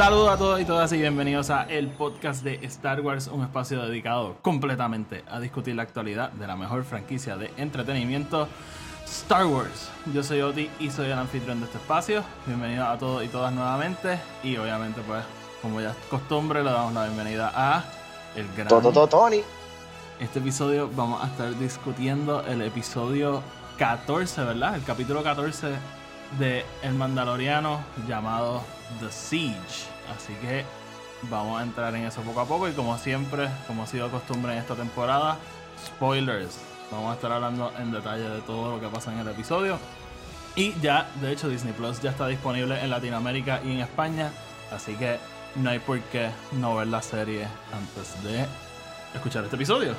Saludos a todos y todas y bienvenidos a el podcast de Star Wars, un espacio dedicado completamente a discutir la actualidad de la mejor franquicia de entretenimiento, Star Wars. Yo soy Oti y soy el anfitrión de este espacio. Bienvenidos a todos y todas nuevamente y obviamente pues como ya es costumbre le damos la bienvenida a el gran Tony. Este episodio vamos a estar discutiendo el episodio 14, ¿verdad? El capítulo 14 de El Mandaloriano llamado The Siege. Así que vamos a entrar en eso poco a poco y como siempre, como ha sido costumbre en esta temporada, spoilers. Vamos a estar hablando en detalle de todo lo que pasa en el episodio. Y ya, de hecho, Disney Plus ya está disponible en Latinoamérica y en España. Así que no hay por qué no ver la serie antes de escuchar este episodio.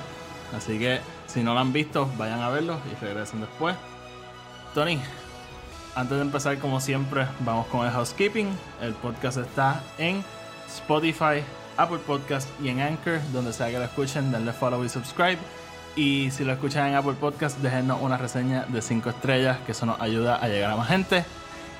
Así que si no lo han visto, vayan a verlo y regresen después. Tony, antes de empezar, como siempre, vamos con el housekeeping. El podcast está en Spotify, Apple Podcast y en Anchor, donde sea que lo escuchen, denle follow y subscribe. Y si lo escuchan en Apple Podcast, déjenos una reseña de 5 estrellas, que eso nos ayuda a llegar a más gente.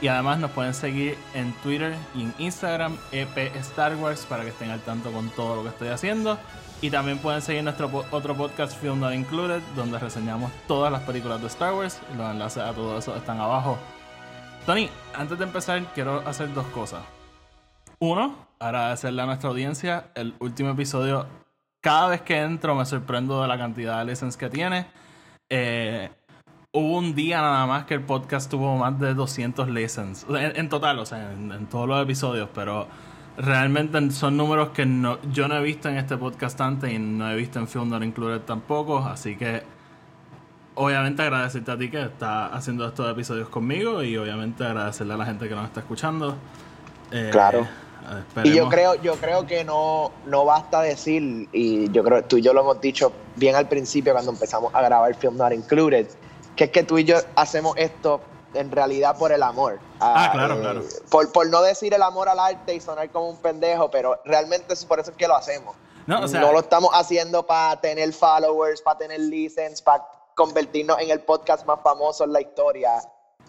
Y además nos pueden seguir en Twitter y en Instagram, EP Star Wars, para que estén al tanto con todo lo que estoy haciendo. Y también pueden seguir nuestro otro podcast, Film Not Included, donde reseñamos todas las películas de Star Wars. Los enlaces a todo eso están abajo. Tony, antes de empezar, quiero hacer dos cosas. Uno, agradecerle a nuestra audiencia. El último episodio, cada vez que entro me sorprendo de la cantidad de listens que tiene. Eh, hubo un día nada más que el podcast tuvo más de 200 listens. En, total, o sea, en, todos los episodios, pero realmente son números que no, yo no he visto en este podcast antes y no he visto en Film Included tampoco. Así que obviamente agradecerte a ti que estás haciendo estos episodios conmigo y obviamente agradecerle a la gente que nos está escuchando. Eh, Claro. esperemos- Y yo creo, yo creo que no, no basta decir, y yo creo tú y yo lo hemos dicho bien al principio cuando empezamos a grabar Film Not Included, que es que tú y yo hacemos esto en realidad por el amor. Ah, claro, claro. Por, por no decir el amor al arte y sonar como un pendejo, pero realmente es por eso es que lo hacemos. No, o sea, no lo estamos haciendo para tener followers, para tener listens, para convertirnos en el podcast más famoso en la historia.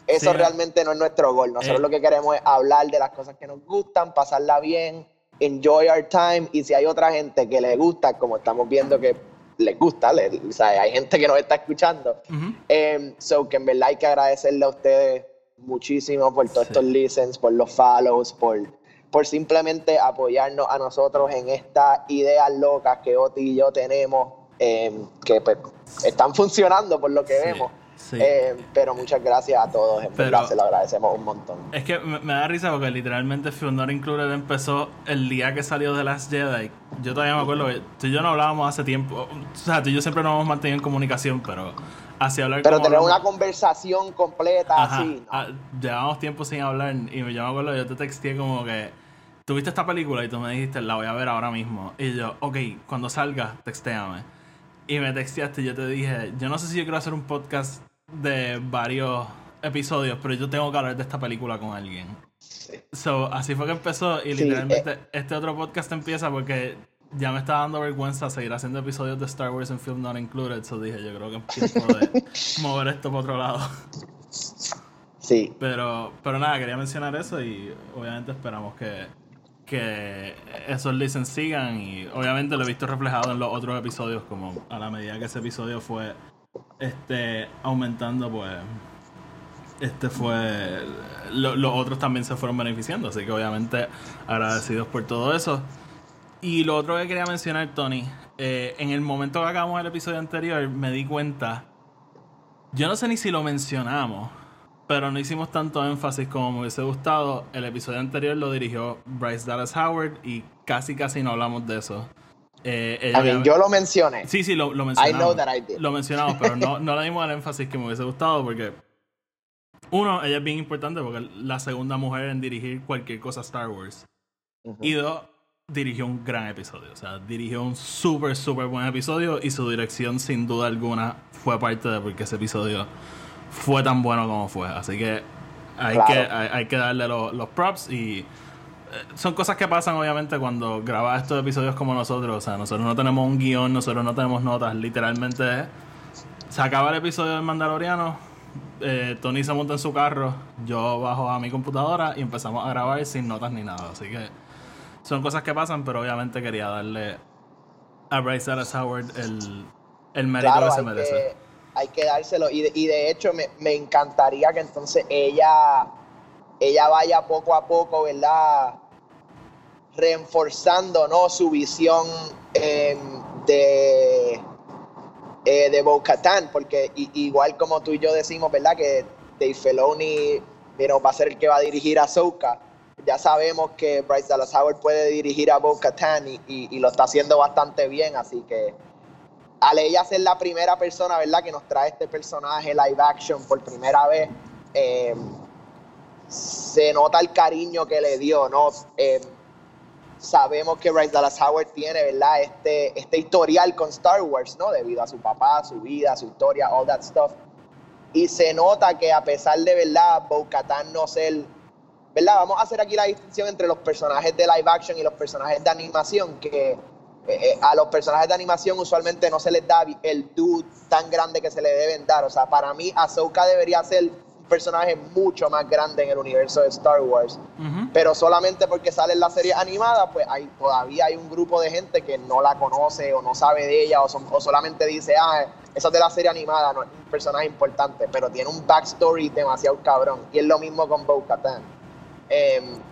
Eso Sí. realmente no es nuestro gol. Nosotros Eh. lo que queremos es hablar de las cosas que nos gustan, pasarla bien, enjoy our time. Y si hay otra gente que le gusta, como estamos viendo que les gusta, le- o sea, hay gente que nos está escuchando. Eh, so que en verdad hay que agradecerle a ustedes muchísimo por todos Sí. estos listens, por los follows, por, por simplemente apoyarnos a nosotros en estas ideas locas que Oti y yo tenemos, eh, que pues están funcionando por lo que Sí, vemos. sí. Eh, pero muchas gracias a todos, en Pero- verdad se lo agradecemos un montón. Es que me, me da risa porque literalmente Film Not Included empezó el día que salió de Last Jedi. Yo todavía me acuerdo que tú y yo no hablábamos hace tiempo. O sea, tú y yo siempre nos hemos mantenido en comunicación, pero así hablar Pero tener una conversación completa Ajá, así, ¿no? ah, llevábamos tiempo sin hablar y yo me acuerdo yo te texté como que tuviste esta película y tú me dijiste la voy a ver ahora mismo y yo ok cuando salga textéame y me texteaste y yo te dije yo no sé si yo quiero hacer un podcast de varios episodios pero yo tengo que hablar de esta película con alguien. So así fue que empezó y Sí, literalmente este otro podcast empieza porque ya me está dando vergüenza seguir haciendo episodios de Star Wars en Film Not Included. So dije yo creo que es tiempo de mover esto para otro lado. Sí, pero, pero nada, quería mencionar eso y obviamente esperamos que, que esos listens sigan y obviamente lo he visto reflejado en los otros episodios como a la medida que ese episodio fue este aumentando pues este fue lo- los otros también se fueron beneficiando así que obviamente agradecidos por todo eso. Y lo otro que quería mencionar Tony eh, en el momento que acabamos el episodio anterior me di cuenta yo no sé ni si lo mencionamos pero no hicimos tanto énfasis como me hubiese gustado. El episodio anterior lo dirigió Bryce Dallas Howard y casi casi no hablamos de eso. Eh, ella I mean, yo lo mencioné. Sí, sí, lo, lo I mencionamos. know that I did. Lo mencionamos, pero no, no le dimos el énfasis que me hubiese gustado porque... Uno, ella es bien importante porque es la segunda mujer en dirigir cualquier cosa Star Wars. Y dos, dirigió un gran episodio. O sea, dirigió un súper, súper buen episodio y su dirección, sin duda alguna, fue parte de porque ese episodio fue tan bueno como fue. Así que hay, Claro. que, hay, hay que darle lo- los props y eh, son cosas que pasan obviamente cuando grabas estos episodios como nosotros. O sea, nosotros no tenemos un guion, nosotros no tenemos notas. Literalmente se acaba el episodio del Mandaloriano. eh, Tony se monta en su carro, yo bajo a mi computadora y empezamos a grabar sin notas ni nada. Así que son cosas que pasan, pero obviamente quería darle a Bryce Dallas Howard el, el mérito Claro, que se merece. que, hay que dárselo. Y de, hecho, me, me encantaría que entonces ella, ella vaya poco a poco, ¿verdad? Reforzando ¿no? su visión eh, de, eh, de porque igual como tú y yo decimos, ¿verdad? Que Dave Filoni know, va a ser el que va a dirigir a Ahsoka. Ya sabemos que Bryce Dallas Howard puede dirigir a Bo-Katan y, y- y lo está haciendo bastante bien, así que al ella ser la primera persona, ¿verdad? Que nos trae este personaje live action por primera vez, eh, se nota el cariño que le dio, ¿no? Eh, sabemos que Bryce Dallas Howard tiene, ¿verdad? Este, este historial con Star Wars, ¿no? Debido a su papá, su vida, su historia, all that stuff. Y se nota que a pesar de, ¿verdad? Bo-Katan no ser, ¿verdad? Vamos a hacer aquí la distinción entre los personajes de live action y los personajes de animación, que eh, eh, a los personajes de animación usualmente no se les da el dude tan grande que se le deben dar. O sea, para mí Ahsoka debería ser un personaje mucho más grande en el universo de Star Wars. Pero solamente porque sale en la serie animada, pues hay, todavía hay un grupo de gente que no la conoce o no sabe de ella o, son- o solamente dice, ah, eso es de la serie animada, no es un personaje importante, pero tiene un backstory demasiado cabrón. Y es lo mismo con Bo-Katan. Em,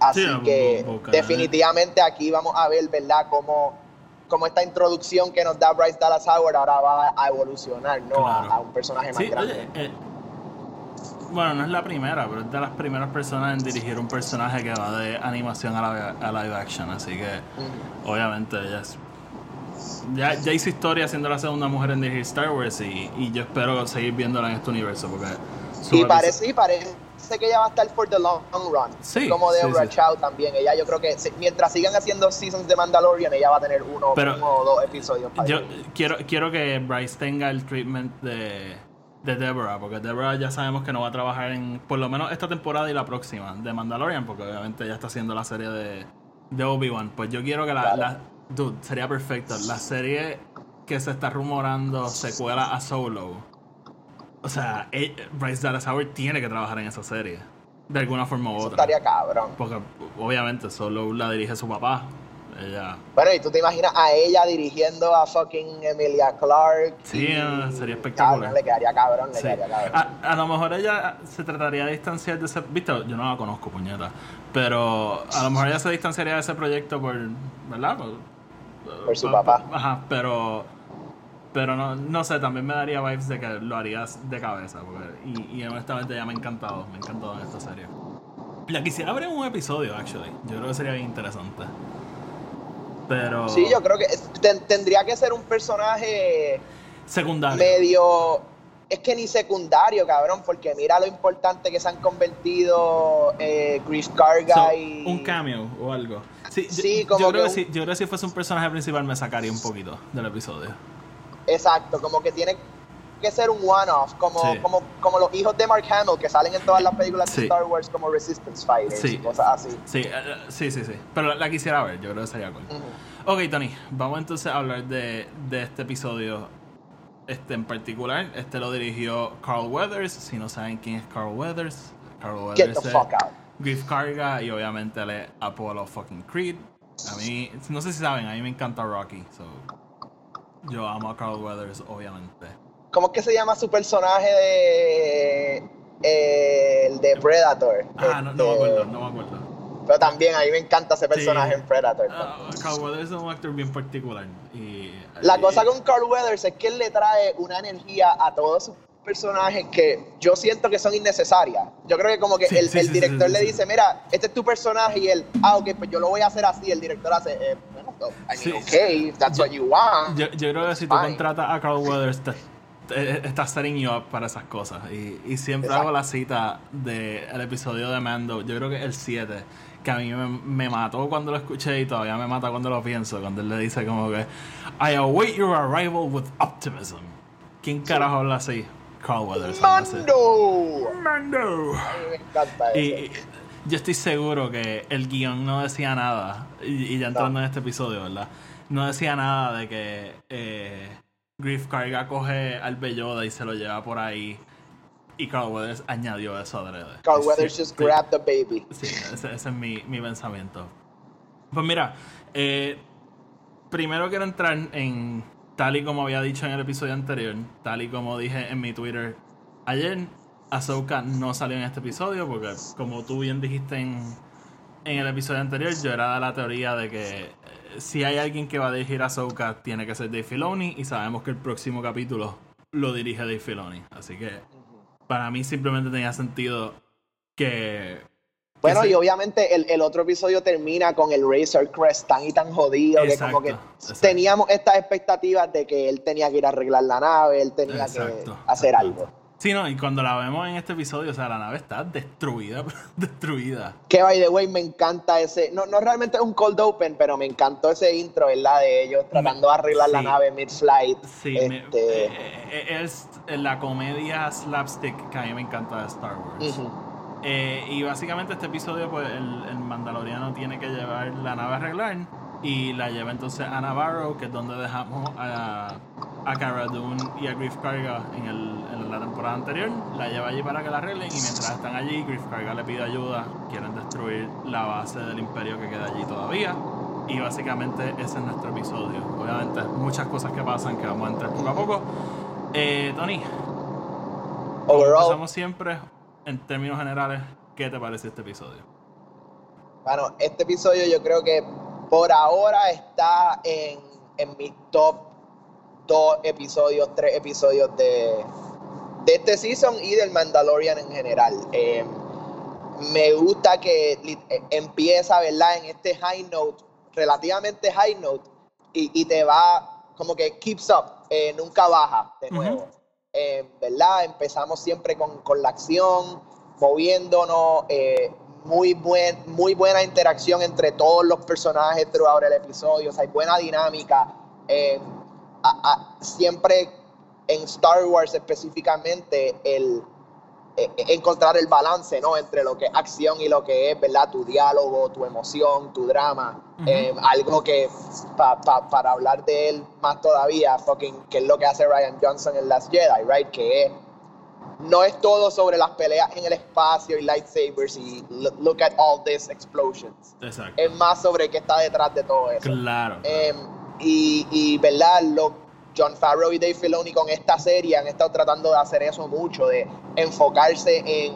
así Sí, que definitivamente aquí vamos a ver, ¿verdad?, cómo, cómo esta introducción que nos da Bryce Dallas Howard ahora va a evolucionar, ¿no? A- Claro. A, un personaje más Sí, grande. oye, eh, bueno, no es la primera, pero es de las primeras personas en dirigir un personaje que va de animación a, la- a live action, así que obviamente ella es- ya, ya hizo historia siendo la segunda mujer en dirigir Star Wars y, y yo espero seguir viéndola en este universo porque Y parece, y parece que ella va a estar for the long run. Sí, Como de sí, Deborah sí. Chow también. Ella, yo creo que mientras sigan haciendo seasons de Mandalorian, ella va a tener uno, Pero uno o dos episodios. para Yo quiero, quiero que Bryce tenga el treatment de, de Deborah, porque Deborah ya sabemos que no va a trabajar en por lo menos esta temporada y la próxima de Mandalorian, porque obviamente ya está haciendo la serie de, de Obi-Wan. Pues yo quiero que la, Claro. la- Dude, sería perfecto. La serie que se está rumorando secuela a Solo. O sea, eh, Bryce Dallas Howard tiene que trabajar en esa serie. De alguna forma u Eso otra. estaría cabrón. Porque obviamente Solo la dirige su papá. Ella. Bueno, y tú te imaginas a ella dirigiendo a fucking Emilia Clark. Sí, y- sería espectacular. Cabrón, le quedaría cabrón, le Sí. quedaría cabrón. A, a lo mejor ella se trataría de distanciar de ese. Viste, yo no la conozco, puñeta. Pero a lo mejor ella se distanciaría de ese proyecto por. ¿Verdad? Por, Por su pa- papá. pa- Ajá, pero. Pero no, no sé, también me daría vibes de que lo harías de cabeza. porque- y, y honestamente ya me ha encantado. Me ha encantado en esta serie. La quisiera ver en un episodio, actually. Yo creo que sería bien interesante. Pero. Sí, yo creo que ten- tendría que ser un personaje Secundario. medio. Es que ni secundario, cabrón, porque mira lo importante que se han convertido eh, Chris Carga So, y. un cameo o algo. Sí, Sí, yo, como creo que que, un- si, yo creo que si fuese un personaje principal me sacaría un poquito del episodio. Exacto, como que tiene que ser un one-off, como, Sí. como, como los hijos de Mark Hamill que salen en todas las películas Sí. de Star Wars como Resistance Fighters Sí. y cosas así. Sí, eh, sí, sí, sí. Pero la, la quisiera ver, yo creo que sería cool. Ujú. Ok, Tony, vamos entonces a hablar de, de este episodio este en particular. Este lo dirigió Carl Weathers. Si no saben quién es Carl Weathers, Carl Get Weathers the es fuck out. Griff Carga y obviamente él es Apollo fucking Creed. A mí, no sé si saben, a mí me encanta Rocky. So, yo amo a Carl Weathers, obviamente. ¿Cómo es que se llama su personaje de. eh, el de Predator? Ah, no, no me Este, acuerdo, no me acuerdo. Pero también a mí me encanta ese personaje Sí. en Predator. Ah, Carl Weathers es un actor bien particular. Y, La y- cosa con Carl Weathers es que él le trae una energía a todos sus personajes que yo siento que son innecesarias. Yo creo que como que Sí, el, sí, el director sí, le dice, mira, este es tu personaje y él, ah, ok, pues yo lo voy a hacer así. El director hace, eh, bueno, I mean, ok, if that's what you want. Yo, yo creo que si tú contratas a Carl Weathers, estás setting you up para esas cosas. Y, y siempre Exacto. hago la cita del episodio de Mando, yo creo que el 7, que a mí me, me mató cuando lo escuché y todavía me mata cuando lo pienso, cuando él le dice como que I await your arrival with optimism. ¿Quién carajo habla así? Carl Weathers. ¡Mando! Mando. Me encanta Y, eso. y yo estoy seguro que el guion no decía nada, y, y ya entrando en este episodio, ¿verdad? No decía nada de que eh, Griff Carga coge al Belloda y se lo lleva por ahí. Y Carl Weathers añadió eso adrede. Carl Sí, Weathers just sí. grabbed the baby. Sí, ese, ese es mi, mi pensamiento. Pues mira, eh, primero quiero entrar en, tal y como había dicho en el episodio anterior, tal y como dije en mi Twitter ayer, Ahsoka no salió en este episodio porque como tú bien dijiste en, en el episodio anterior, yo era la teoría de que eh, si hay alguien que va a dirigir a Ahsoka, tiene que ser Dave Filoni y sabemos que el próximo capítulo lo dirige Dave Filoni. Así que para mí simplemente tenía sentido que... Bueno, y obviamente el, el otro episodio termina con el Razor Crest tan y tan jodido que como que Exacto, teníamos estas expectativas de que él tenía que ir a arreglar la nave, él tenía Exacto, que hacer algo. Sí, no, y cuando la vemos en este episodio, o sea, la nave está destruida, destruida. Que by the way, me encanta ese. No, no realmente es un cold open, pero me encantó ese intro, ¿verdad? De ellos tratando de arreglar la nave mid-flight. Sí, Este, eh, eh, es la comedia slapstick que a mí me encanta de Star Wars. ujú. Eh, y básicamente este episodio, pues el, el mandaloriano tiene que llevar la nave a arreglar y la lleva entonces a Navarro, que es donde dejamos a, a Cara Dune y a Griff Karga en, el, en la temporada anterior. La lleva allí para que la arreglen y mientras están allí, Griff Karga le pide ayuda. Quieren destruir la base del imperio que queda allí todavía. Y básicamente ese es nuestro episodio. Obviamente, muchas cosas que pasan que vamos a entrar poco a poco. Eh, Tony, como Overall, empezamos siempre, en términos generales, ¿qué te parece este episodio? bueno, este episodio yo creo que por ahora está en, en mis top dos episodios, tres episodios de, de este season y del Mandalorian en general. Eh, me gusta que eh, empieza, ¿verdad? En este high note, relativamente high note, y, y te va como que keeps up, eh, nunca baja de nuevo. Eh, ¿Verdad? Empezamos siempre con, con la acción, moviéndonos, eh, muy, buen, muy buena interacción entre todos los personajes throughout el episodio, o sea, hay buena dinámica. eh, siempre en Star Wars específicamente, el, encontrar el balance, ¿no? Entre lo que es acción y lo que es, ¿verdad? Tu diálogo, tu emoción, tu drama. Eh, algo que, pa- pa- para hablar de él más todavía, fucking, que es lo que hace Ryan Johnson en Last Jedi, ¿right? Que es, no es todo sobre las peleas en el espacio y lightsabers y lo- look at all these explosions. Exacto. Es más sobre qué está detrás de todo eso. Claro. Eh, y, y, ¿verdad? Lo, John Favreau y Dave Filoni con esta serie han estado tratando de hacer eso mucho, de enfocarse en,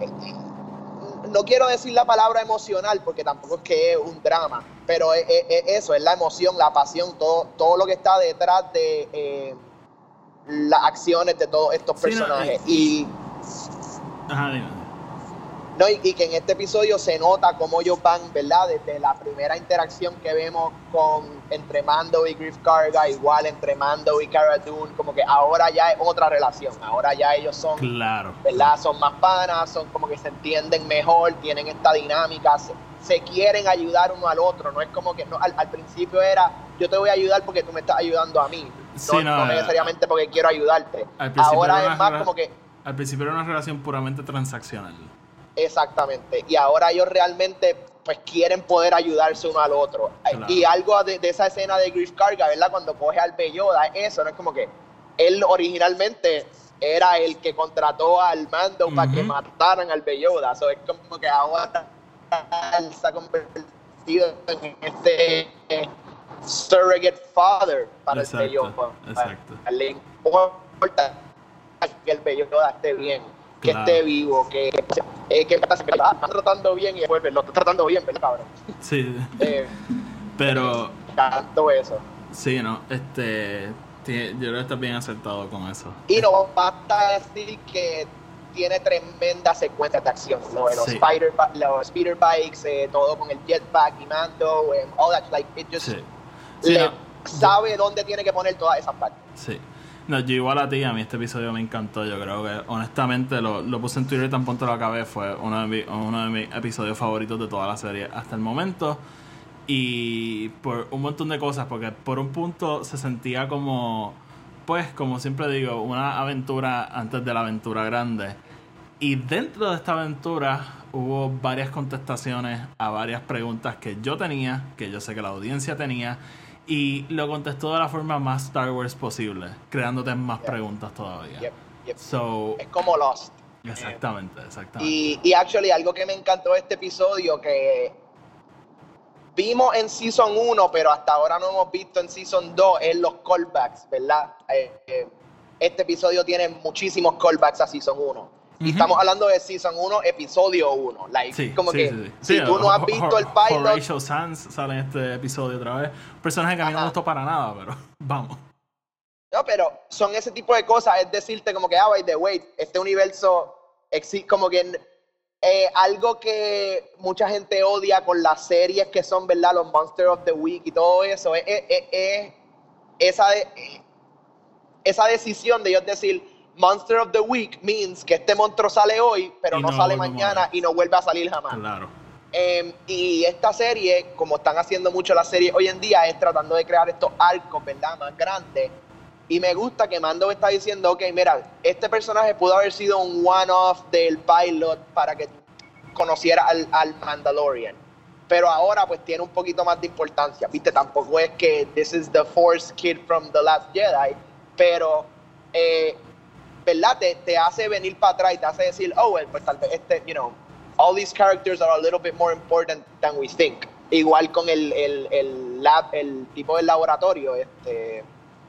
en- en- no quiero decir la palabra emocional porque tampoco es que es un drama, pero es, es- es eso, es la emoción, la pasión, todo, todo lo que está detrás de eh, las acciones de todos estos Sí, no, personajes. y Ajá, dime. No, y, y que en este episodio se nota cómo ellos van, ¿verdad? Desde la primera interacción que vemos con entre Mando y Griff Karga, igual entre Mando y Cara Dune, como que ahora ya es otra relación, ahora ya ellos son, Claro. ¿verdad? Son más panas, son como que se entienden mejor, tienen esta dinámica, se, se quieren ayudar uno al otro, no es como que no, al, al principio era yo te voy a ayudar porque tú me estás ayudando a mí, no, Sí, no, no necesariamente porque quiero ayudarte. Ahora es más como que Al principio era una relación puramente transaccional. Exactamente. Y ahora ellos realmente pues quieren poder ayudarse uno al otro. Claro. Y algo de, de esa escena de Griff Karga, ¿verdad? Cuando coge al Belloda, eso, no es como que él originalmente era el que contrató al Mando para que mataran al Belloda. So, es como que ahora se ha convertido en este eh, surrogate father para Exacto, el Belloda. exacto. Le importa que el Belloda esté bien, que Claro. esté vivo, que, eh, que ah, están tratando bien y después lo está tratando bien, ¿verdad, cabrón? Sí. Eh, Pero, tanto eso. sí, ¿no? Este. Yo creo que estás bien acertado con eso. Y no basta decir que tiene tremenda secuencia de acción. De los, Sí. spider, los speeder bikes, eh, todo con el jetpack y mando, and all that, like, it just Sí. Sí, le no, sabe dónde tiene que poner todas esas partes. Sí. No, yo igual a ti, a mí este episodio me encantó. Yo creo que, honestamente, lo, lo puse en Twitter y tan pronto lo acabé. Fue uno de, mi- uno de mis episodios favoritos de toda la serie hasta el momento. Y por un montón de cosas, porque por un punto se sentía como, pues, como siempre digo, una aventura antes de la aventura grande. Y dentro de esta aventura hubo varias contestaciones a varias preguntas que yo tenía, que yo sé que la audiencia tenía, y lo contestó de la forma más Star Wars posible, creándote más Yeah. preguntas todavía. Yep, yep. So, Es como Lost. exactamente, exactamente. Y, y actually, algo que me encantó de este episodio que vimos en Season 1, pero hasta ahora no hemos visto en Season 2, es los callbacks, ¿verdad? Eh, eh, este episodio tiene muchísimos callbacks a Season 1. Y estamos hablando de Season 1, episodio 1. Like, Sí, como sí, que sí, si tú no has visto el pilot, Horatio Sanz sale en este episodio otra vez. Un personaje que a mí no me gustó para nada, pero vamos. No, pero son ese tipo de cosas, es decirte como que, ah, by the way, este universo existe como que eh, algo que mucha gente odia con las series que son, ¿verdad? Los Monster of the Week y todo eso, es, es- es- es esa, de- esa decisión de ellos decir, Monster of the Week means que este monstruo sale hoy, pero no, no sale mañana y no vuelve a salir jamás. Claro. Eh, y esta serie, como están haciendo mucho las series hoy en día, es tratando de crear estos arcos, ¿verdad? Más grandes. Y me gusta que Mando está diciendo, ok, mira, este personaje pudo haber sido un one-off del pilot para que tú conocieras al, al Mandalorian. Pero ahora pues tiene un poquito más de importancia, ¿viste? Tampoco es que this is the Force kid from The Last Jedi, pero, eh, ¿verdad? Te, te hace venir para atrás y te hace decir, oh, well, pues tal vez este, you know, all these characters are a little bit more important than we think. Igual con el, el, el lab, el tipo del laboratorio, este,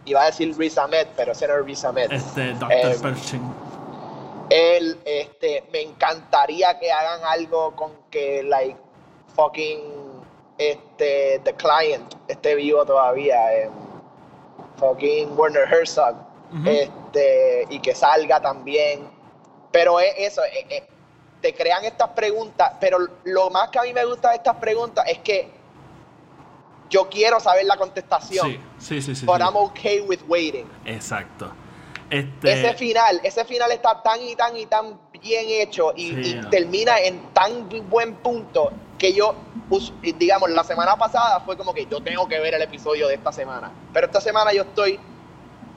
iba a decir Riz Ahmed, pero ese no es Riz Ahmed. Este Dr. Eh, Pershing. Él, este, me encantaría que hagan algo con que, like, fucking, este, The Client esté vivo todavía. eh, fucking Werner Herzog. Este, y que salga también. Pero es eso, eh, eh, te crean estas preguntas, pero lo más que a mí me gusta de estas preguntas es que yo quiero saber la contestación, Sí, sí, sí, sí. but sí. I'm okay with waiting. Exacto. Este, Ese final, ese final está tan y tan y tan bien hecho y, Sí, y no. termina en tan buen punto que yo, digamos, la semana pasada fue como que yo tengo que ver el episodio de esta semana. Pero esta semana yo estoy,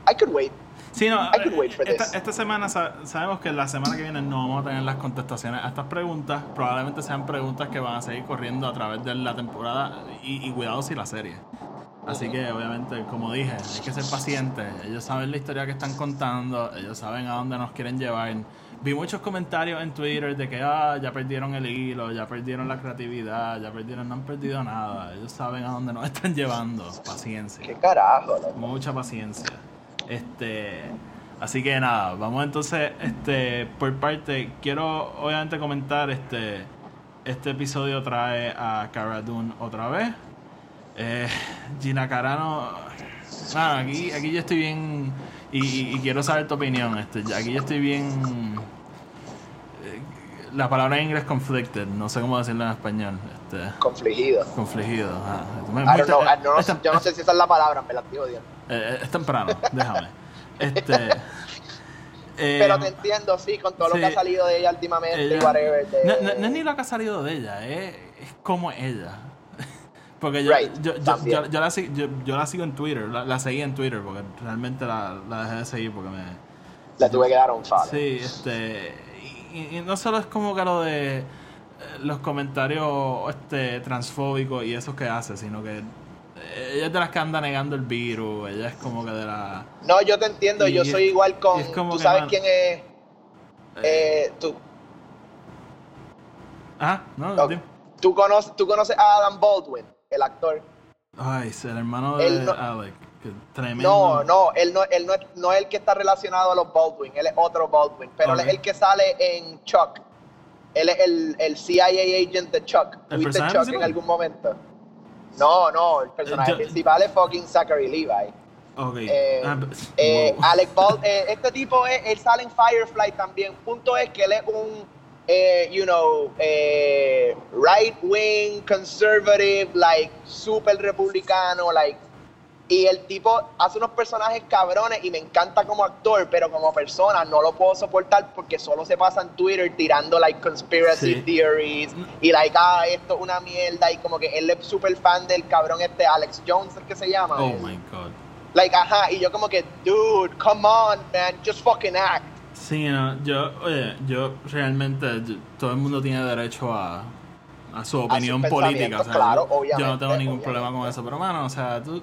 I could wait. Sí, no, I could wait for esta, this. esta semana sa- sabemos que la semana que viene no vamos a tener las contestaciones a estas preguntas. Probablemente sean preguntas que van a seguir corriendo a través de la temporada y, y cuidado si la serie. Así que obviamente, como dije, hay que ser pacientes. Ellos saben la historia que están contando, ellos saben a dónde nos quieren llevar. Vi muchos comentarios en Twitter de que ah, ya perdieron el hilo, ya perdieron la creatividad, ya perdieron, no han perdido nada. Ellos saben a dónde nos están llevando. Paciencia. ¿Qué carajo? loco? Mucha paciencia. Este, así que nada, vamos entonces, este, por parte, quiero obviamente comentar, este, este episodio trae a Cara otra vez. Eh, Gina Carano, bueno, aquí, aquí yo estoy bien y quiero saber tu opinión. Este, aquí yo estoy bien. eh, La palabra en inglés conflicted, no sé cómo decirlo en español. Este, Confligido. confligido. ajá. Me- I muy don't know, te- I- no, es tem- yo no sé si esa es la palabra, me la digo Dios. eh, es temprano, déjame. Este. eh, Pero te entiendo, sí, con todo sí. lo que ha salido de ella últimamente y whatever. de- no, no- no es ni lo que ha salido de ella, es, es como ella. Porque yo, Right, yo, yo, también. yo- yo la, yo, la sigo en Twitter, la, la seguí en Twitter porque realmente la, la dejé de seguir porque me. Le tuve que dar un follow. Sí, este. Y, y no solo es como que lo de eh, los comentarios este, transfóbicos y esos que hace, sino que eh, ella es de las que anda negando el virus, ella es como que de la. No, yo te entiendo, Y yo es- soy igual con. como Tú que, sabes man, quién es. Eh, tú, Ah, no, ok. dime. tú, conoces, tú conoces a Adam Baldwin, el actor. Ay, es el hermano de Él no- Alec. Tremendo. No, no, él no, él no, es- no es el que está relacionado a los Baldwin, él es otro Baldwin, pero él es el que sale en Chuck. Él es el, el CIA agent de Chuck. ¿El ¿Tuviste personaje Chuck en algún momento? No, no, el personaje yo- principal es fucking Zachary Levi. Ok. Eh, Ah, eh, wow. Alec Bald, eh, este tipo es, él sale en Firefly también. Punto es que él es un, eh, you know, eh, right wing, conservative, like super republicano, like Y el tipo hace unos personajes cabrones y me encanta como actor, pero como persona no lo puedo soportar porque solo se pasa en Twitter tirando like conspiracy Sí. theories y like, ah, esto es una mierda y como que él es súper fan del cabrón este Alex Jones, el que se llama. Oh my god. Like, ajá, y yo como que, dude, come on, man, just fucking act. Sí, no, yo, oye, yo realmente, yo- todo el mundo tiene derecho a, a su opinión política. pensamientos, o sea, claro, yo- yo, no obviamente, tengo ningún obviamente. problema con eso, pero mano, o sea, tú...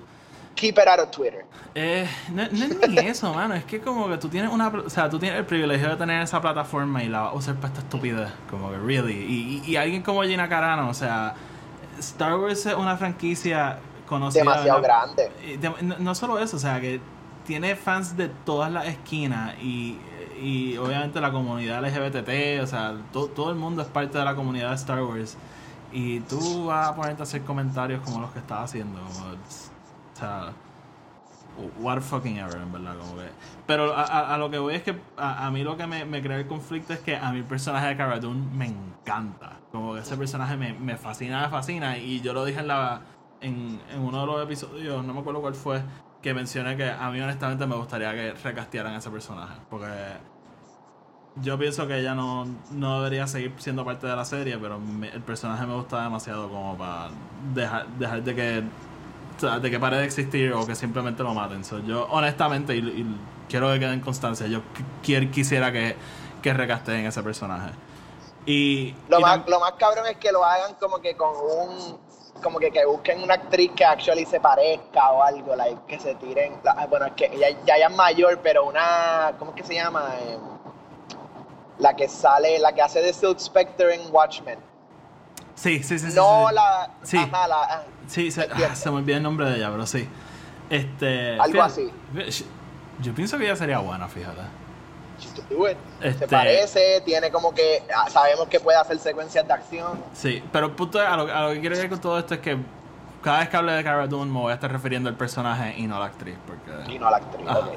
Keep it out of Twitter. Eh, no, no es ni eso, mano. Es que como que tú tienes una... O sea, tú tienes el privilegio de tener esa plataforma y la vas a usar para esta estupidez. Como que, really. Y, y, y alguien como Gina Carano, o sea... Star Wars es una franquicia conocida... Demasiado grande. De- no, no solo eso, o sea, que tiene fans de todas las esquinas y, y obviamente la comunidad LGBT, o sea, to- todo el mundo es parte de la comunidad de Star Wars. Y tú vas a ponerte a hacer comentarios como los que estás haciendo. Como, o sea, what fucking ever, en verdad. Como que. Pero a, a- lo que voy es que a, a mí lo que me, me crea el conflicto es que a el personaje de Cara me encanta. Como que ese personaje me, me fascina, me fascina. Y yo lo dije en la en, en uno de los episodios, no me acuerdo cuál fue, que mencioné que a mí honestamente me gustaría que recastearan ese personaje. Porque yo pienso que ella no, no debería seguir siendo parte de la serie, pero me- el personaje me gusta demasiado como para dejar, dejar de que de que pare de existir o que simplemente lo maten. So, yo honestamente, y, y quiero que quede en constancia, yo quier- quisiera que, que recasteen ese personaje. Y, Lo y más, lo más cabrón es que lo hagan como que con un. Como que, que busquen una actriz que actually se parezca o algo, like, que se tiren. la- ah, bueno, es que ella ya ella es mayor, pero una. ¿Cómo es que se llama? Eh, la que sale, la que hace de Silk Spectre en Watchmen. Sí, sí, sí. sí, no sí. la. Sí. Ajá, la. ah, Sí, se, ah, se me olvida el nombre de ella, pero sí. Este, Algo fíjate, así. fíjate, Yo pienso que ella sería buena, fíjate. Este- Se parece, tiene como que. ah, sabemos que puede hacer secuencias de acción. Sí, pero punto a, lo, a lo que quiero ir con todo esto es que cada vez que hable de Cara Dune me voy a estar refiriendo al personaje y no a la actriz. Porque... Y no a la actriz. Ok.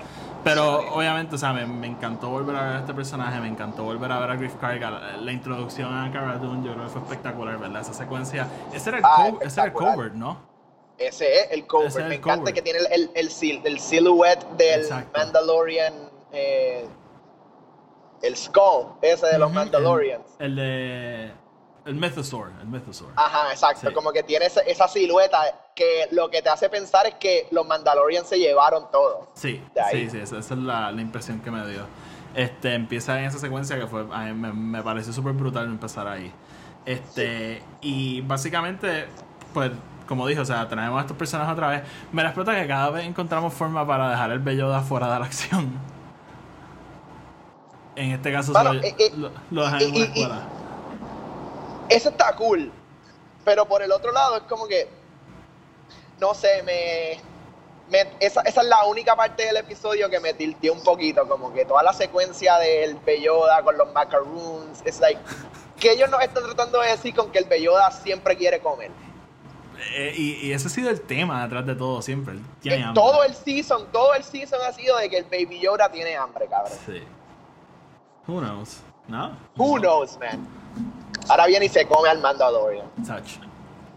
Pero obviamente, o sea, me, me encantó volver a ver a este personaje, me encantó volver a ver a Griff Carga. La, la introducción a Cara Dune yo creo que fue espectacular, ¿verdad? Esa secuencia. Ese era el, Ah, co- ese era el covert, ¿no? Ese es el cover. Me encanta cover. que tiene el, el, el, sil- el silhouette del Exacto. Mandalorian. eh, el skull, ese de los Mandalorians. El, el de. El Mythosaur, el Mythosaur. Ajá, exacto. Sí. Como que tiene esa, esa silueta que lo que te hace pensar es que los Mandalorians se llevaron todo. Sí, sí, sí, esa, esa es la, la impresión que me dio. Este, empieza en esa secuencia que fue, a mí me, me pareció súper brutal empezar ahí. Este, y básicamente, pues, como dije, o sea, traemos a estos personajes otra vez. Me la explota que cada vez encontramos forma para dejar el bello de afuera de la acción. En este caso Bueno, solo- eh, eh, lo, lo dejan en una y- y- escuela. Eso está cool. Pero por el otro lado es como que. No sé, me. me- esa, esa es la única parte del episodio que me tilteó un poquito. Como que toda la secuencia del Belloda con los macaroons. Es like. Que ellos nos están tratando de decir con que el Belloda siempre quiere comer. Eh, y, y ese ha sido el tema detrás de todo siempre. Tiene En hambre. todo el season, todo el season ha sido de que el Baby Yoda tiene hambre, cabrón. Sí. Who knows? ¿No? Who knows, man. Ahora viene y se come al Mandalorian. Touch.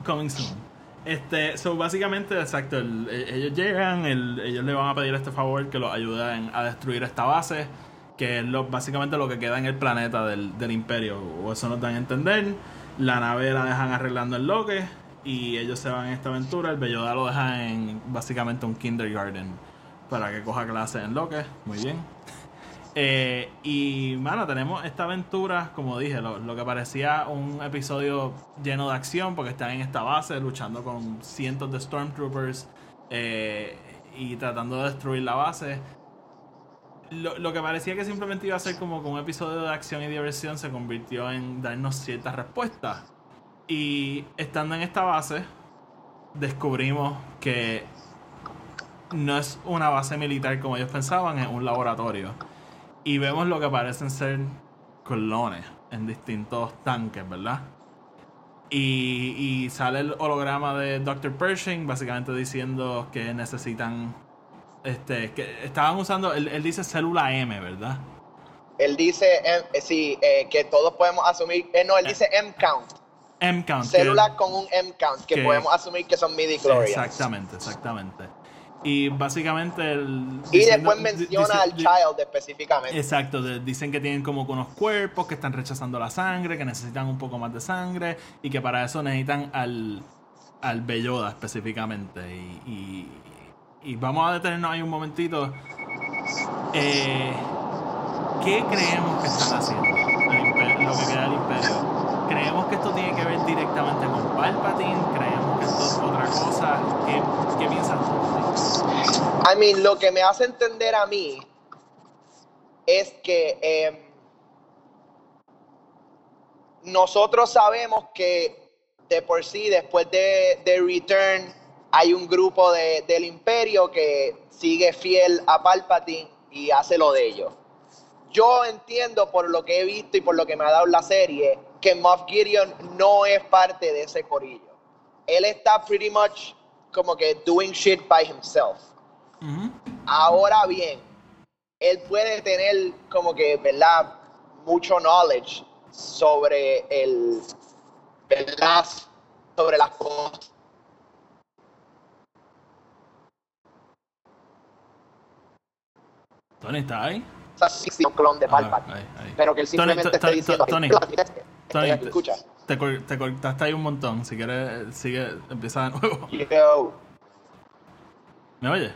Coming soon. Este, so básicamente, exacto, el- e- ellos llegan, el- ellos le van a pedir este favor que los ayuden a destruir esta base, que es lo, básicamente lo que queda en el planeta del, del imperio, o eso nos dan a entender. La nave la dejan arreglando en Loque y ellos se van en esta aventura. El Belloda lo deja en básicamente un kindergarten para que coja clases en Loque. Muy bien. Eh, y, mano, tenemos esta aventura, como dije, lo, que parecía un episodio lleno de acción, porque están en esta base luchando con cientos de Stormtroopers eh, y tratando de destruir la base. Lo, lo que parecía que simplemente iba a ser como un episodio de acción y diversión se convirtió en darnos ciertas respuestas. Y estando en esta base, descubrimos que no es una base militar como ellos pensaban, es un laboratorio. Y vemos lo que parecen ser clones en distintos tanques, ¿verdad? Y, y sale el holograma de Dr. Pershing, básicamente diciendo que necesitan. Este, que estaban usando. Él, él dice célula M, ¿verdad? Él dice, eh, eh, sí, eh, que todos podemos asumir, eh, no, él dice M-count, M count. que- células con un M-count, que, que- podemos asumir que son midi-chlorians. Exactamente, exactamente. Y básicamente el, Y diciendo- después menciona al child específicamente. Exacto, de- dicen que tienen como unos cuerpos que están rechazando la sangre, que necesitan un poco más de sangre y que para eso necesitan al, al Belloda específicamente. Y, y- y vamos a detenernos ahí un momentito. Eh, ¿Qué creemos que están haciendo? imperio- lo que queda del imperio. ¿Creemos que esto tiene que ver directamente con Palpatine? ¿Creemos que esto es otra cosa? ¿Qué, qué piensas tú? I mean, lo que me hace entender a mí es que em, nosotros sabemos que de por sí, después de, de Return, hay un grupo de- del Imperio que sigue fiel a Palpatine y hace lo de ellos. Yo entiendo por lo que he visto y por lo que me ha dado la serie que Moff Gideon no es parte de ese corillo. Él está pretty much como que doing shit by himself. Ahora bien, él puede tener como que, ¿verdad? Mucho knowledge sobre el, ¿verdad? Sobre las cosas. Tony, ¿está ahí? Un clon de Palpatine. Pero que él simplemente to- diciendo. Tony, Tony, ¿Me te-? Te, cor- te cortaste ahí un montón. Si quieres, sigue, empieza de nuevo. Yo. ¿Me oye?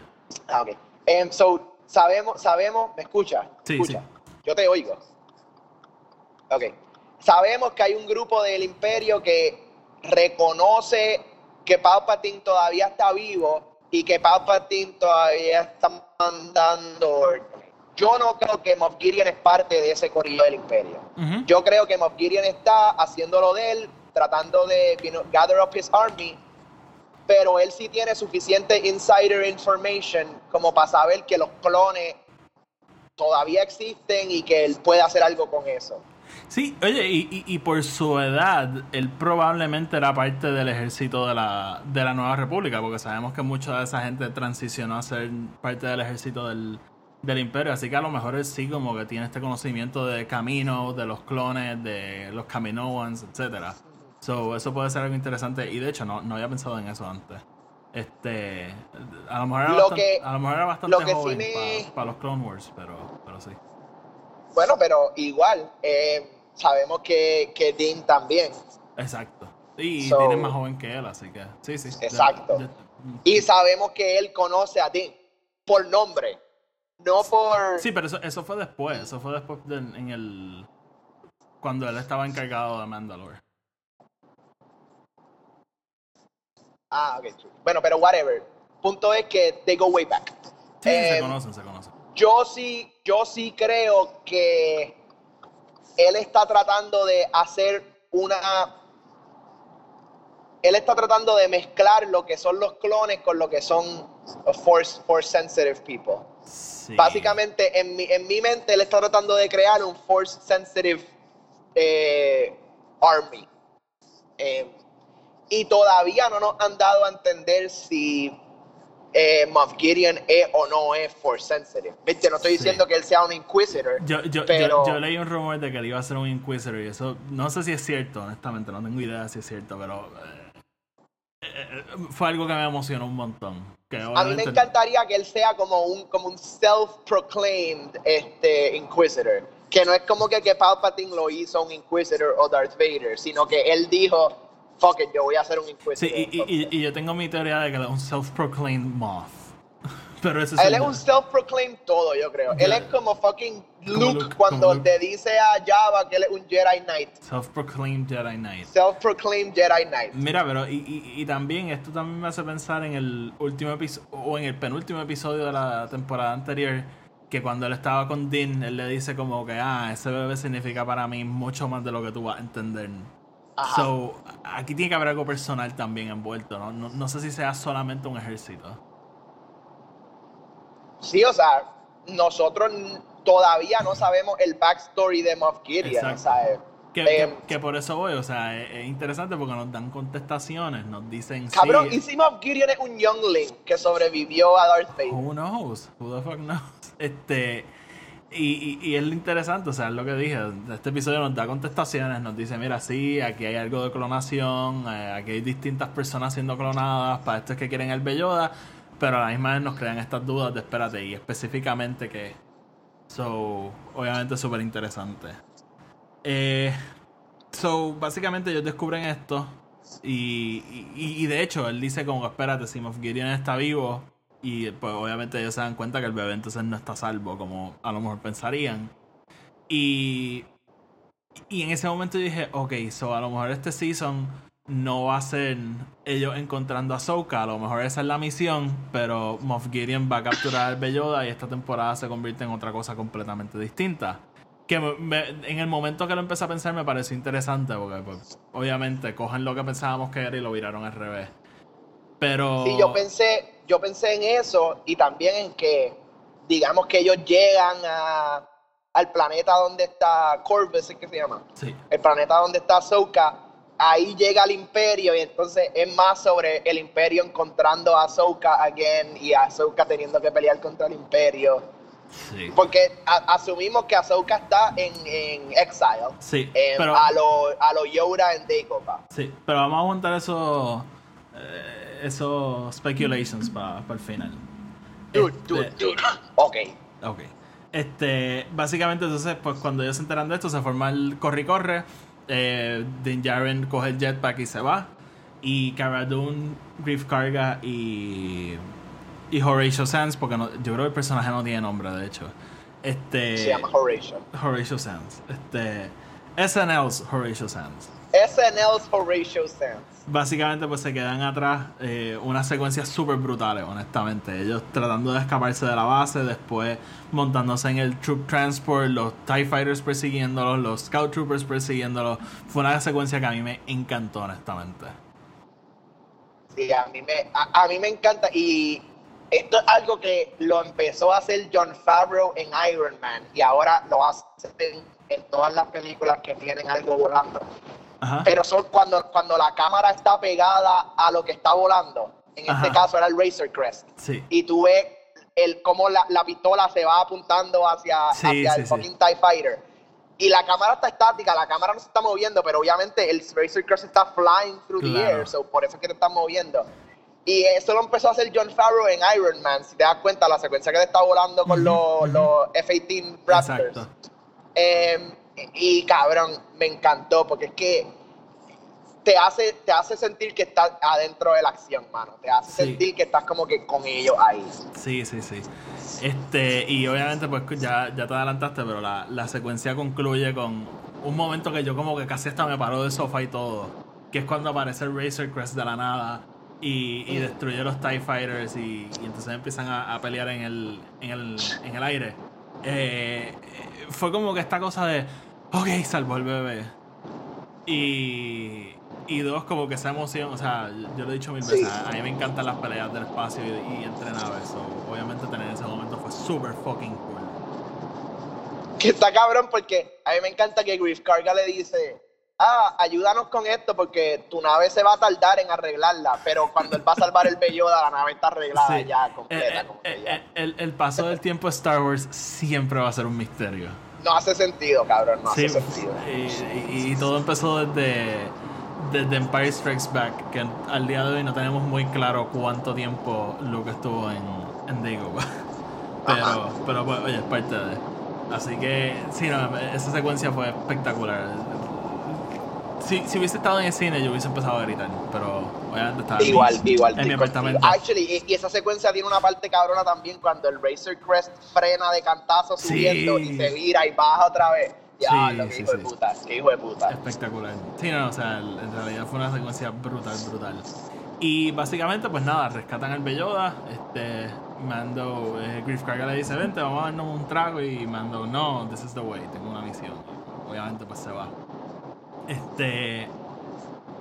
Ah, ok. Em, so, sabemos, sabemos, ¿me escucha? Sí, escucha. sí. Yo te oigo. Ok. Sabemos que hay un grupo del imperio que reconoce que Palpatine todavía está vivo y que Palpatine todavía está mandando. Yo no creo que Moff Gideon es parte de ese corrillo del imperio. Yo creo que Moff Gideon está haciéndolo de él, tratando de you know, gather up his army, pero él sí tiene suficiente insider information como para saber que los clones todavía existen y que él puede hacer algo con eso. Sí, oye, y, y- y por su edad, él probablemente era parte del ejército de la, de la Nueva República, porque sabemos que mucha de esa gente transicionó a ser parte del ejército del, del Imperio, así que a lo mejor él sí como que tiene este conocimiento de caminos, de los clones, de los Kaminoans, etcétera. So, eso puede ser algo interesante, y de hecho no, no había pensado en eso antes. Este, a lo mejor era Lo bastante, que- a lo mejor era bastante lo que sí joven me- para los Clone Wars, pero, pero sí. Bueno, pero igual, eh, sabemos que, que Dean también. Exacto. Y So- tiene más joven que él, así que sí, sí. Exacto. Y sabemos que él conoce a Dean por nombre, no por... Sí, pero eso, eso fue después. Eso fue después de- en el. Cuando él estaba encargado de Mandalore. Ah, ok, true. Bueno, pero whatever. Punto es que they go way back. Sí, se Eh, conocen, se conocen. yo sí, yo sí creo que él está tratando de hacer una. Él está tratando de mezclar lo que son los clones con lo que son force, force sensitive people. Sí. Básicamente, en mi, en mi mente, él está tratando de crear un force sensitive eh, army. Eh, y todavía no nos han dado a entender si eh, Moff Gideon es o no es force sensitive. Viste, no estoy Sí. diciendo que él sea un inquisitor. Yo, yo, pero- yo, yo leí un rumor de que él iba a ser un Inquisitor y eso no sé si es cierto, honestamente, no tengo idea si es cierto, pero eh, eh, fue algo que me emocionó un montón. A mí me encantaría que él sea como un, como un self-proclaimed este, Inquisitor. Que no es como que, que Palpatine lo hizo un Inquisitor o Darth Vader, sino que él dijo, fuck it, yo voy a ser un Sí, Inquisitor. y, y- y- y yo tengo mi teoría de que es un self-proclaimed moth. Pero ese él es un self-proclaimed todo, yo creo. Él es como fucking Como Luke, cuando como Luke. le dice a Java que él es un Jedi Knight. Self-proclaimed Jedi Knight. Self-proclaimed Jedi Knight. Mira, pero y, y- y también esto también me hace pensar en el último episodio o en el penúltimo episodio de la temporada anterior que cuando él estaba con Dean él le dice como que ah ese bebé significa para mí mucho más de lo que tú vas a entender. Ajá. So aquí tiene que haber algo personal también envuelto, ¿no? No, no sé si sea solamente un ejército. Sí, o sea, nosotros todavía no sabemos el backstory de Moff Gideon. ¿sabes? Que, Eh, que- que por eso voy, o sea, es, es interesante porque nos dan contestaciones, nos dicen Cabrón, sí, ¿y si Moff Gideon es un youngling que sobrevivió a Darth Vader? Who knows? Who the fuck knows? Este. Y, y, y es lo interesante, o sea, es lo que dije. Este episodio nos da contestaciones, nos dice: Mira, sí, aquí hay algo de clonación, eh, aquí hay distintas personas siendo clonadas, para estos que quieren el Belloda. Pero a la misma vez nos crean estas dudas de espérate y específicamente que so obviamente súper interesante eh, so básicamente ellos descubren esto y, y, de hecho él dice como espérate si Gideon está vivo y pues obviamente ellos se dan cuenta que el bebé entonces no está salvo como a lo mejor pensarían. Y y en ese momento dije ok so a lo mejor este season no va a ser ellos encontrando a Ahsoka. A lo mejor esa es la misión, pero Moff Gideon va a capturar al Belloda y esta temporada se convierte en otra cosa completamente distinta. Que me- en el momento que lo empecé a pensar me pareció interesante porque pues, obviamente cogen lo que pensábamos que era y lo viraron al revés. Pero... Sí, yo pensé, yo pensé en eso y también en que, digamos que ellos llegan a, al planeta donde está Corvus, ¿es que se llama? Sí, El planeta donde está Ahsoka, ahí llega el Imperio y entonces es más sobre el Imperio encontrando a Ahsoka again y a Ahsoka teniendo que pelear contra el Imperio. sí. Porque a- asumimos que Ahsoka está en, en exile, Sí, en- pero... a lo a lo Yoda en Dagobah. Sí, pero vamos a aguantar esos... eh, esos speculations para el final. Dude, Este- dude, dude. Ok. Ok. Este, básicamente entonces, pues cuando ellos se enteran de esto, se forma el corre-corre. Eh, Din Djarin coge el jetpack y se va. Y Cara Dune, Grief Karga y, y Horatio Sands, porque no- yo creo que el personaje no tiene nombre, de hecho. Este, Se llama Horatio. Horatio Sands. Este, SNL's Horatio Sands. SNL's Horatio Sands. Básicamente pues se quedan atrás eh, unas secuencias súper brutales, honestamente. Ellos tratando de escaparse de la base, después montándose en el Troop Transport, los TIE Fighters persiguiéndolos, los Scout Troopers persiguiéndolos. Fue una secuencia que a mí me encantó, honestamente. Sí, a mí me, a, a mí me encanta y esto es algo que lo empezó a hacer John Favreau en Iron Man y ahora lo hacen en todas las películas que tienen algo volando. Ajá. Pero son cuando, cuando la cámara está pegada a lo que está volando. En Ajá. este caso era el Razor Crest. Sí. Y tú ves el, cómo la, la pistola se va apuntando hacia, Sí, hacia sí, el fucking TIE Fighter. Y la cámara está estática, la cámara no se está moviendo, pero obviamente el Razor Crest está flying through the air, so por eso es que te están moviendo. Y eso lo empezó a hacer John Favreau en Iron Man. Si te das cuenta, la secuencia que te está volando con Ujú, los, los F-18 Raptors. Exacto. Eh, y cabrón, me encantó porque es que te hace, te hace sentir que estás adentro de la acción, mano. Te hace Sí. sentir que estás como que con ellos ahí. Sí, sí, sí. Este, y obviamente, pues ya, ya te adelantaste, pero la, la secuencia concluye con un momento que yo como que casi hasta me paro del sofá y todo. Que es cuando aparece el Razor Crest de la nada y, y destruye los TIE Fighters y, y entonces empiezan a, a pelear en el, en el, en el aire. Eh, eh, fue como que esta cosa de, ok, salvó el bebé. Y, y dos, como que esa emoción, o sea, yo lo he dicho mil Sí. veces, a mí me encantan las peleas del espacio y, y entre naves. so, obviamente tener ese momento fue super fucking cool. Que está cabrón porque a mí me encanta que Grief Karga le dice, ah, ayúdanos con esto porque tu nave se va a tardar en arreglarla, pero cuando él va a salvar el Belloda, la nave está arreglada Sí. ya, completa. eh, eh, ya. eh, el, el paso del tiempo de Star Wars siempre va a ser un misterio. No hace sentido, cabrón, no Sí, hace sentido. y, y- y todo empezó desde, desde Empire Strikes Back, que al día de hoy no tenemos muy claro cuánto tiempo Luke estuvo en, en Dagobah. Pero, Ajá. pero pues, oye, es parte de. Así que, sí, no, esa secuencia fue espectacular. Si, si hubiese estado en el cine, yo hubiese empezado a gritar, pero obviamente estaba en mi- Igual, igual. en mi apartamento. Actually, y, esa secuencia tiene una parte cabrona también cuando el Razor Crest frena de cantazo Sí. subiendo y se vira y baja otra vez. Ya, Sí, lo que sí, hijo sí. de puta, qué hijo de puta. Espectacular. Sí, no, o sea, en realidad fue una secuencia brutal, brutal. Y básicamente, pues nada, rescatan al Belloda. Este, Mando, eh, Grief Karga le dice: Vente, vamos a darnos un trago. Y Mando, no, this is the way, tengo una misión. Obviamente, pues se va. Este,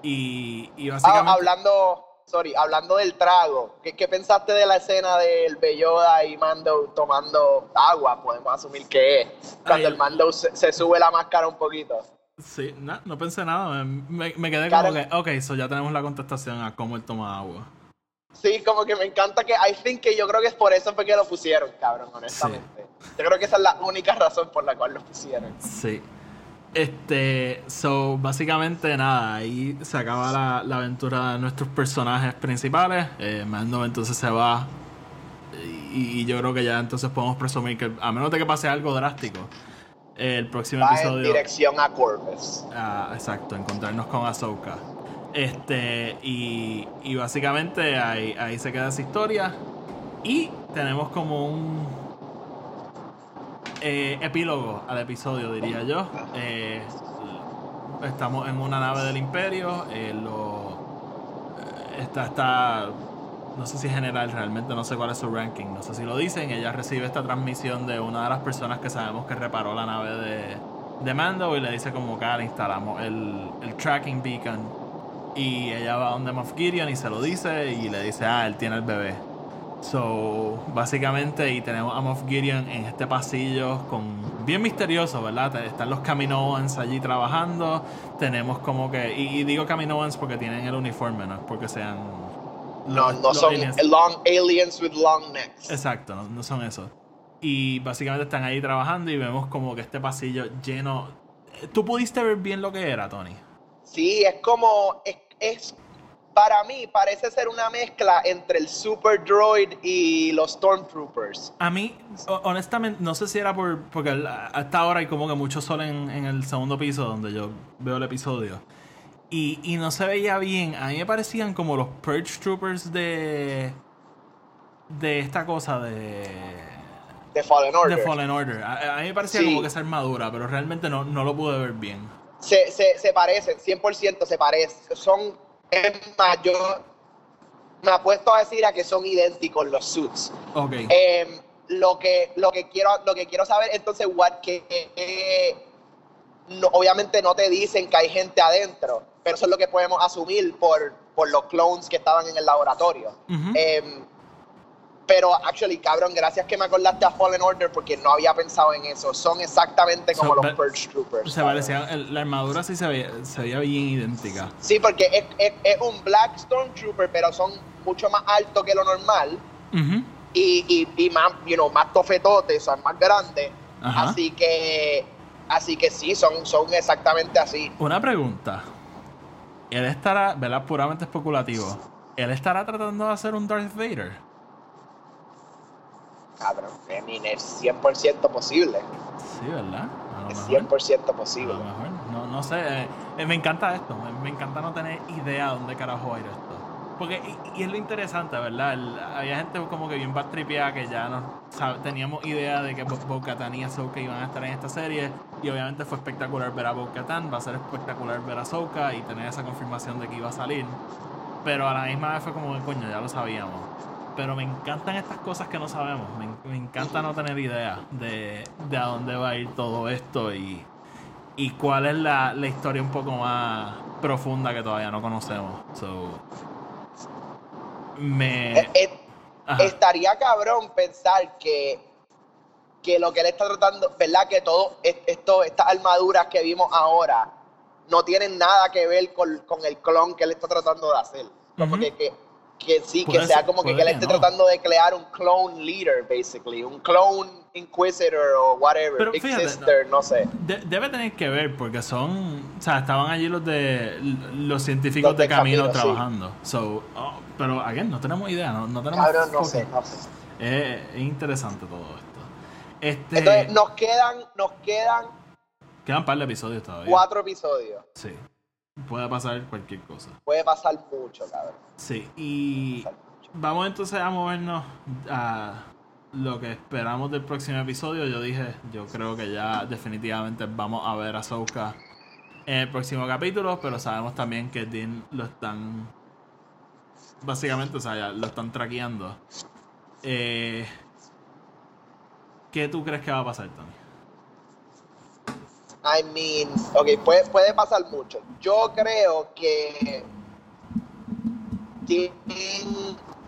y, y Ah, básicamente. hablando, sorry, hablando del trago, ¿qué, qué pensaste de la escena del Belloda y Mando tomando agua? Podemos asumir que es. Cuando Ay. el Mando se, se sube la máscara un poquito. Sí, na- no pensé nada. Me, me- quedé como que, ok, so ya tenemos la contestación a cómo él toma agua. Sí, como que me encanta que, I think que yo creo que es por eso fue que lo pusieron, cabrón, honestamente. Yo creo que esa es la única razón por la cual lo pusieron. Sí. Este, so, básicamente nada, ahí se acaba la, la aventura de nuestros personajes principales. Eh, Mando entonces se va Y, y yo creo que ya entonces podemos presumir que, a menos de que pase algo drástico, el próximo Va en episodio. dirección a Corvus. Ah, exacto, encontrarnos con Ahsoka. Este, y, y básicamente ahí, ahí se queda esa historia. Y tenemos como un eh, epílogo al episodio, diría yo. Eh, estamos en una nave del Imperio. eh, eh, está, no sé si es general, realmente no sé cuál es su ranking. No sé si lo dicen. Ella recibe esta transmisión de una de las personas que sabemos que reparó la nave de, de Mando y le dice como que "Ah, le instalamos el, el tracking beacon. Y ella va donde Moff Gideon y se lo dice y le dice, ah, él tiene el bebé. So, básicamente, y tenemos a Moff Gideon en este pasillo con bien misterioso, ¿verdad? Están los Kaminoans allí trabajando. Tenemos como que, y, y digo Kaminoans porque tienen el uniforme, no es porque sean. No, los- no los son aliens. long aliens with long necks. Exacto, no, no son esos. Y básicamente están ahí trabajando y vemos como que este pasillo lleno. ¿Tú pudiste ver bien lo que era, Tony? Sí, es como. Es, es- para mí, parece ser una mezcla entre el Super Droid y los Stormtroopers. A mí, ho- honestamente, no sé si era por. Porque hasta ahora hay como que mucho sol en, en el segundo piso donde yo veo el episodio. Y, y no se veía bien. A mí me parecían como los Purge Troopers de. De esta cosa de. De Fallen Order. De Fallen Order. A, a mí me parecía Sí. como que esa armadura, pero realmente no, no lo pude ver bien. Se, se, se parecen, 100% se parecen. Son. Es más, yo me apuesto a decir a que son idénticos los suits. Ok. Eh, lo que lo que quiero lo que quiero saber entonces what que eh, no- obviamente no te dicen que hay gente adentro pero eso es lo que podemos asumir por por los clones que estaban en el laboratorio. Eh, pero actually cabrón gracias que me acordaste a Fallen Order porque no había pensado en eso son exactamente como So, los Purge Troopers se parecía. el- la armadura sí se veía, se veía bien idéntica. sí porque es, es, es un Black Stormtrooper pero son mucho más altos que lo normal y, y, y más, you know, más tofetotes, son más grandes. Ajá. Así que, así que sí, son, son exactamente así. Una pregunta. Él estará, ¿verdad? Puramente especulativo. ¿Él estará tratando de hacer un Darth Vader? Cabrón, mean, es 100% posible. Sí, ¿verdad? A Es mejor. 100% A posible. lo mejor. No, no sé. eh, me encanta esto. Me, encanta no tener idea de dónde carajo va a ir esto. Porque, y, y es lo interesante, ¿verdad? El- había gente como que bien backtripeada que ya no sabe- teníamos idea de que Bo- Bo-Katan y Ahsoka iban a estar en esta serie. Y obviamente fue espectacular ver a Bo-Katan. Va a ser espectacular ver a Ahsoka y tener esa confirmación de que iba a salir. Pero a la misma vez fue como que, coño, ya lo sabíamos. Pero me encantan estas cosas que no sabemos. Me, en- me encanta no tener idea de, de a dónde va a ir todo esto y, y cuál es la, la historia un poco más profunda que todavía no conocemos. So, me. Eh, eh, estaría cabrón pensar que, que lo que él está tratando, ¿verdad? Que todo es- esto, estas armaduras que vimos ahora no tienen nada que ver con, con el clon que él está tratando de hacer. Como que, que, que sí, que sea como que, que él esté no. tratando de crear un clone leader, basically. Un clone inquisitor o whatever. Pero fíjate, sister, no sé. De- debe tener que ver porque son, o sea, estaban allí los de los científicos Los de, de camino, camino, sí. trabajando. So, oh, pero again, no tenemos idea, no, no tenemos. Cabrón, no sé, no sé. Es, es interesante todo esto. Este, Entonces nos quedan, nos quedan quedan un par de episodios todavía. cuatro episodios. Sí. Puede pasar cualquier cosa. Puede pasar mucho, cabrón. Sí, y vamos entonces a movernos a lo que esperamos del próximo episodio. Yo dije, yo creo que ya definitivamente vamos a ver a Ahsoka en el próximo capítulo, pero sabemos también que Dean lo están básicamente, o sea, ya lo están traqueando. Eh, ¿Qué tú crees que va a pasar, Tony? I mean, ok, puede, puede pasar mucho. Yo creo que Dean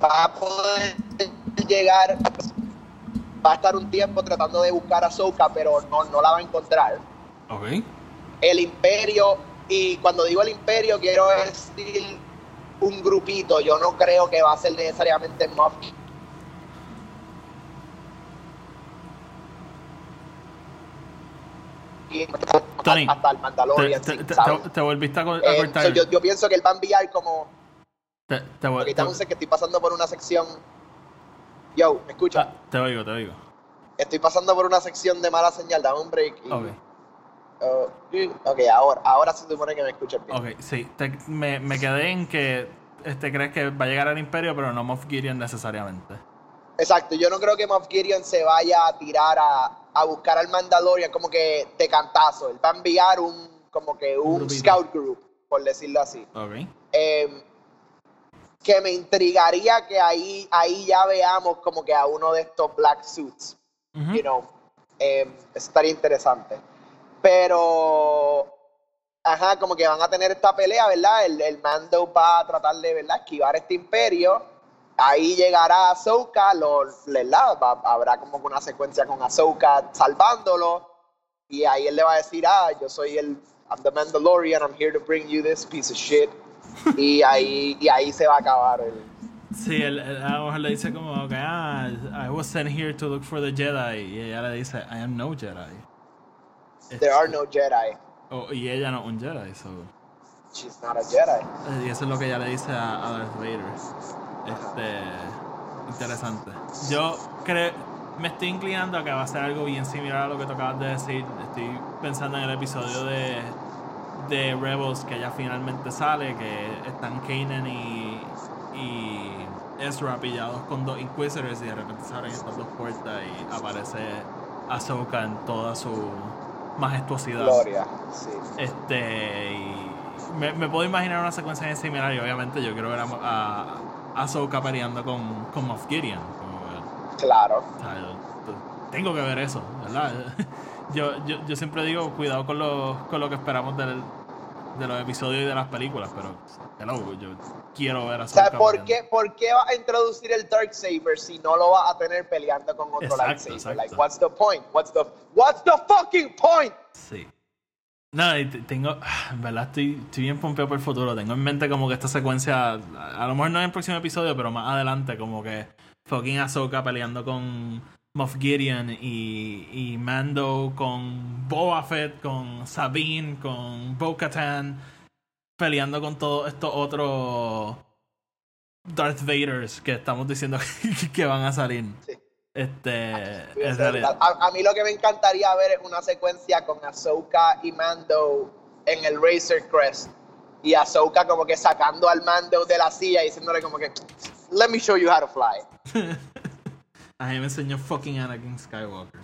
va a poder llegar, va a estar un tiempo tratando de buscar a Soka, pero no, no la va a encontrar. Ok. El imperio, y cuando digo el imperio, quiero decir un grupito. Yo no creo que va a ser necesariamente Moff Tony, hasta el Mandalorian. te- te- te- te volviste a, Eh, cortar. so yo, yo pienso que él va a enviar como Te- te Ahorita te- que estoy pasando por una sección Yo, ¿me escucha? Ah, te oigo, te oigo. Estoy pasando por una sección de mala señal, dame un break. y- Ok. Sí, ok, ahora, ahora se supone que me escuchas bien. Ok, sí. Me, me quedé en que este, crees que va a llegar al Imperio, pero no Moff Gideon necesariamente. Exacto, yo no creo que Moff Gideon se vaya a tirar a, a buscar al Mandalorian como que de cantazo. Él va a enviar un, como que un grupito. scout group, por decirlo así. Ok. Eh, que me intrigaría que ahí, ahí ya veamos como que a uno de estos black suits. Ujú. you know, eh, eso estaría interesante. Pero, ajá, como que van a tener esta pelea, ¿verdad? El, el Mando va a tratar de, ¿verdad? Esquivar este imperio. Ahí llegará Ahsoka, lo, ¿verdad? Va- habrá como una secuencia con Ahsoka salvándolo. Y ahí él le va a decir, ah, yo soy el, I'm the Mandalorian, I'm here to bring you this piece of shit. y ahí, y ahí se va a acabar el, Sí, él, él a lo mejor le dice como que, ah, I was sent here to look for the Jedi. Y ella le dice, I am no Jedi. There are no Jedi. Oh, y ella no es un Jedi, so. She's not a Jedi. Y eso es lo que ella le dice a, a Darth Vader. Este. Interesante. Yo creo. Me estoy inclinando a que va a ser algo bien similar a lo que tú acabas de decir. Estoy pensando en el episodio de, de Rebels que ya finalmente sale, que están Kanan y, y Ezra pillados con dos Inquisitors y de repente se abren estas dos puertas y aparece Ahsoka en toda su majestuosidad. Gloria, sí. Este. Y me, me puedo imaginar una secuencia bien similar y obviamente yo quiero ver a, a Ahsoka peleando con, con Moff Gideon. Claro. o sea, yo- yo tengo que ver eso, ¿verdad? Yo, yo, yo siempre digo, cuidado con lo, con lo que esperamos del, de los episodios y de las películas, pero hello, yo quiero ver a O sea, Ahsoka ¿por qué, ¿por qué vas a introducir el Darksaber si no lo vas a tener peleando con otro Exacto, lightsaber? exacto. Like, what's the point? What's the, what's the fucking point? Sí. No, tengo, en verdad estoy, estoy bien pompeado por el futuro. Tengo en mente como que esta secuencia, a, lo mejor no en el próximo episodio, pero más adelante, como que fucking Ahsoka peleando con Moff Gideon y, y Mando con Boba Fett, con Sabine, con Bo-Katan, peleando con todos estos otros Darth Vaders que estamos diciendo que van a salir. Sí. Este, Voy a en hacer- realidad. A, a mí lo que me encantaría ver es una secuencia con Ahsoka y Mando en el Razor Crest. Y Ahsoka como que sacando al Mando de la silla y diciéndole como que, let me show you how to fly. A mí me enseñó fucking Anakin Skywalker.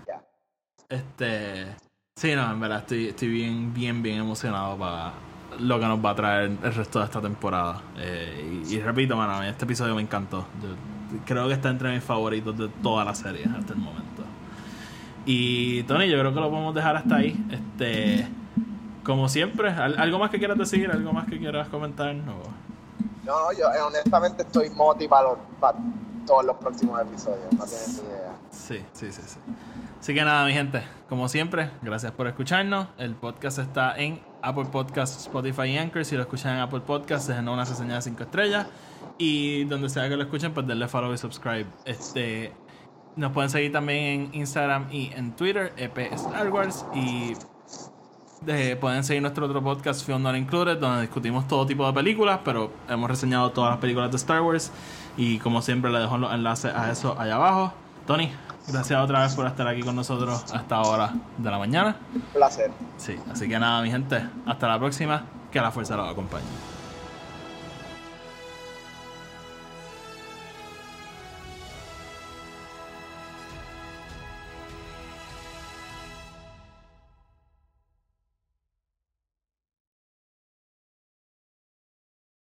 Este. Sí, no, en verdad estoy, estoy bien, bien, bien emocionado para lo que nos va a traer el resto de esta temporada. Eh, y, y repito, mano, este episodio me encantó. Yo creo que está entre mis favoritos de toda la serie hasta el momento. Y Tony, yo creo que lo podemos dejar hasta ahí. Este. Como siempre, ¿al- ¿algo más que quieras decir? ¿Algo más que quieras comentar? No. No, yo eh, honestamente estoy motivado para todos los próximos episodios. No tienes ni idea. Sí, sí, sí, sí. Así que nada, mi gente, como siempre, gracias por escucharnos. El podcast está en Apple Podcasts, Spotify y Anchor. Si lo escuchan en Apple Podcasts, dejen una reseña de 5 estrellas. Y donde sea que lo escuchen, pues denle follow y subscribe. Este, nos pueden seguir también en Instagram y en Twitter, EP Star Wars. Y de- pueden seguir nuestro otro podcast, Film Not Included, donde discutimos todo tipo de películas, pero hemos reseñado todas las películas de Star Wars. Y como siempre, le dejo los enlaces a eso allá abajo. Tony, gracias otra vez por estar aquí con nosotros a esta hora de la mañana. Un placer. Sí, así que nada, mi gente, hasta la próxima. Que la fuerza los acompañe.